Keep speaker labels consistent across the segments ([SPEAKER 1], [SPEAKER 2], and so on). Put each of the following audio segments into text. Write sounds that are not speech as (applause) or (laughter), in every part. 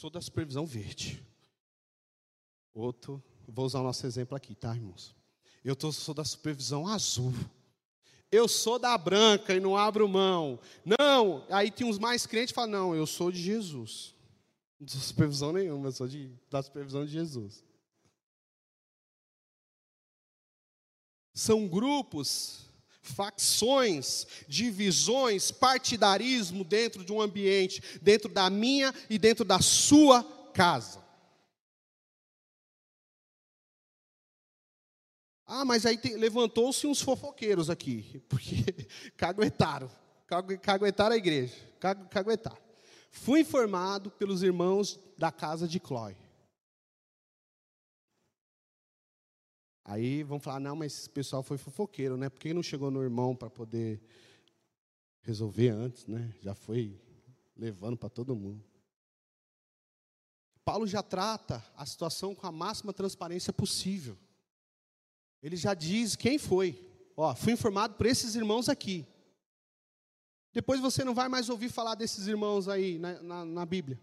[SPEAKER 1] sou da supervisão verde. Outro, vou usar o nosso exemplo aqui, tá, irmãos? Eu tô, sou da supervisão azul. Eu sou da branca e não abro mão. Não, aí tem uns mais crentes que falam: não, eu sou de Jesus. Não sou supervisão nenhuma, eu sou de, da supervisão de Jesus. São grupos, facções, divisões, partidarismo dentro de um ambiente, dentro da minha e dentro da sua casa. Ah, mas aí levantou-se uns fofoqueiros aqui, porque (laughs) caguetaram, caguetaram a igreja, caguetaram. Fui informado pelos irmãos da casa de Clói. Aí vão falar, não, mas esse pessoal foi fofoqueiro, né? Por que não chegou no irmão para poder resolver antes, né? Já foi levando para todo mundo. Paulo já trata a situação com a máxima transparência possível. Ele já diz quem foi. Ó, fui informado por esses irmãos aqui. Depois você não vai mais ouvir falar desses irmãos aí na, na, na Bíblia.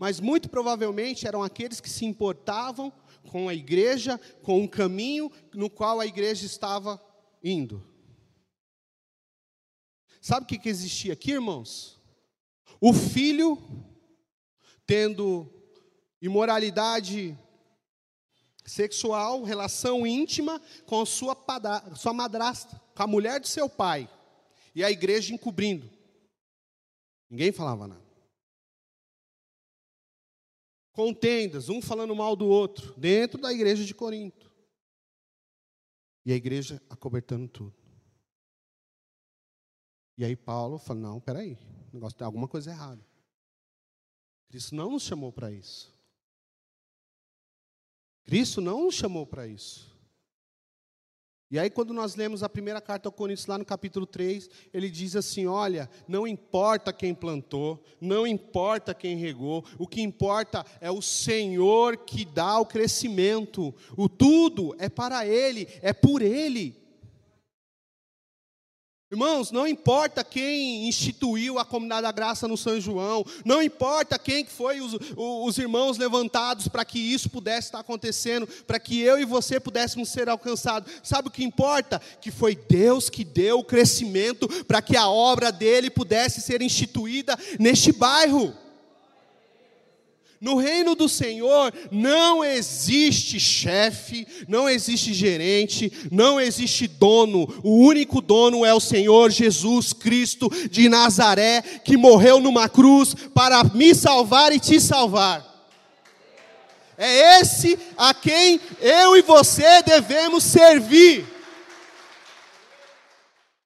[SPEAKER 1] Mas muito provavelmente eram aqueles que se importavam com a igreja, com o caminho no qual a igreja estava indo. Sabe o que, existia aqui, irmãos? O filho tendo imoralidade sexual, relação íntima com a sua, padra, sua madrasta, com a mulher de seu pai, e a igreja encobrindo. Ninguém falava nada. Contendas, um falando mal do outro, dentro da igreja de Corinto. E a igreja acobertando tudo. E aí Paulo fala: não, peraí, negócio tem alguma coisa errada. Cristo não nos chamou para isso. Cristo não nos chamou para isso. E aí, quando nós lemos a primeira carta ao Coríntios, lá no capítulo 3, ele diz assim: Olha, não importa quem plantou, não importa quem regou, o que importa é o Senhor que dá o crescimento, o tudo é para Ele, é por Ele. Irmãos, não importa quem instituiu a comunidade da graça no São João, não importa quem foi os, os irmãos levantados para que isso pudesse estar acontecendo, para que eu e você pudéssemos ser alcançados. Sabe o que importa? Que foi Deus que deu o crescimento para que a obra dele pudesse ser instituída neste bairro. No reino do Senhor não existe chefe, não existe gerente, não existe dono. O único dono é o Senhor Jesus Cristo de Nazaré, que morreu numa cruz para me salvar e te salvar. É esse a quem eu e você devemos servir.